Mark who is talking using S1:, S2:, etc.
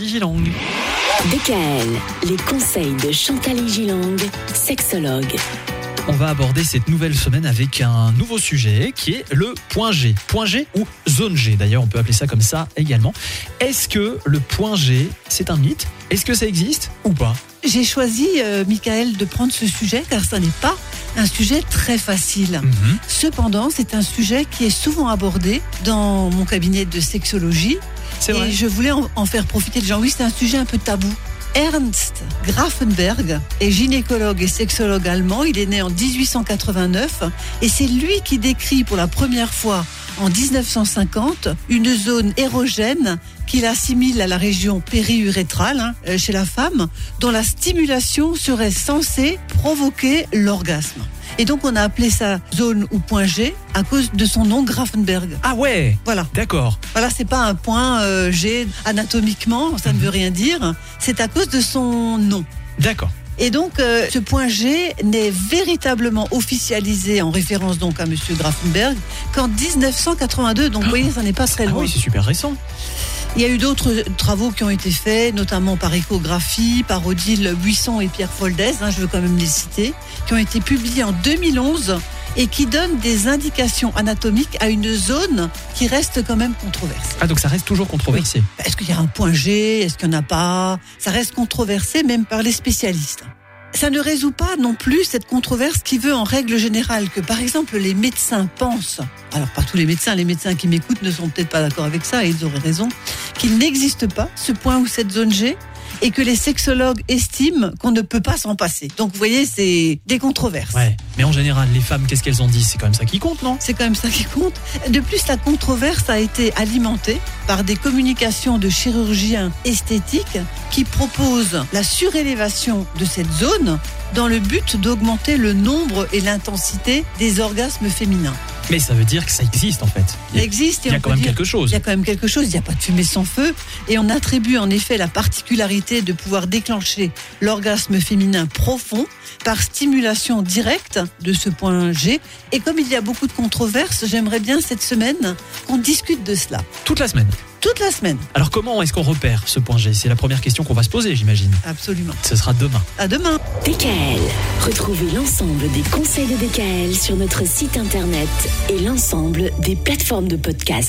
S1: Gilang.
S2: DKL, les conseils de Chantal Gilang, sexologue.
S1: On va aborder cette nouvelle semaine avec un nouveau sujet qui est le point G. Point G ou zone G d'ailleurs, on peut appeler ça comme ça également. Est-ce que le point G, c'est un mythe? Est-ce que ça existe ou pas?
S3: J'ai choisi, euh, Michael, de prendre ce sujet car ça n'est pas un sujet très facile.
S1: Mhm.
S3: Cependant, c'est un sujet qui est souvent abordé dans mon cabinet de sexologie.
S1: Vrai.
S3: Et je voulais en, en faire profiter les gens. Oui, c'est un sujet un peu tabou. Ernst Grafenberg est gynécologue et sexologue allemand. Il est né en 1889 et c'est lui qui décrit pour la première fois en 1950 une zone érogène qu'il assimile à la région périurétrale hein, euh, chez la femme, dont la stimulation serait censée provoquer l'orgasme. Et donc on a appelé ça zone ou point G à cause de son nom Grafenberg.
S1: Ah ouais
S3: Voilà.
S1: D'accord.
S3: Voilà, c'est pas un point euh, G anatomiquement, ça ne veut rien dire. C'est à cause de son nom.
S1: D'accord.
S3: Et donc, euh, ce point G n'est véritablement officialisé en référence donc à Monsieur Grafenberg qu'en 1982. Donc, vous voyez, ça n'est pas très
S1: Ah
S3: loin.
S1: oui, c'est super récent.
S3: Il y a eu d'autres travaux qui ont été faits, notamment par échographie, par Odile Buisson et Pierre Foldès, hein, je veux quand même les citer, qui ont été publiés en 2011 et qui donnent des indications anatomiques à une zone qui reste quand même controversée.
S1: Ah donc ça reste toujours controversé.
S3: Est-ce qu'il y a un point G? Est-ce qu'il n'y en a pas? Ça reste controversé même par les spécialistes. Ça ne résout pas non plus cette controverse qui veut en règle générale que par exemple les médecins pensent, alors pas tous les médecins, les médecins qui m'écoutent ne sont peut-être pas d'accord avec ça et ils auraient raison, qu'il n'existe pas ce point ou cette zone G et que les sexologues estiment qu'on ne peut pas s'en passer. Donc vous voyez, c'est des controverses.
S1: Ouais. Mais en général, les femmes, qu'est-ce qu'elles ont dit C'est quand même ça qui compte, non?
S3: C'est quand même ça qui compte. De plus, la controverse a été alimentée par des communications de chirurgiens esthétiques qui proposent la surélévation de cette zone dans le but d'augmenter le nombre et l'intensité des orgasmes féminins.
S1: Mais ça veut dire que ça existe en fait.
S3: Il existe et
S1: Il y a quand même
S3: dire-
S1: quelque chose.
S3: il y a quand même quelque chose, il n'y a pas de fumée sans feu. Et on attribue en effet la particularité de pouvoir déclencher l'orgasme féminin profond par stimulation directe de ce point G. Et comme il y a beaucoup de controverses, j'aimerais bien cette semaine qu'on discute de cela.
S1: Toute la semaine.
S3: Toute la semaine,
S1: Alors comment est-ce qu'on repère ce point G? C'est la première question qu'on va se poser, j'imagine.
S3: absolument.
S1: Ce sera demain.
S3: À demain.
S2: DKL, retrouvez l'ensemble des conseils de DKL sur notre site internet et l'ensemble des plateformes de podcast.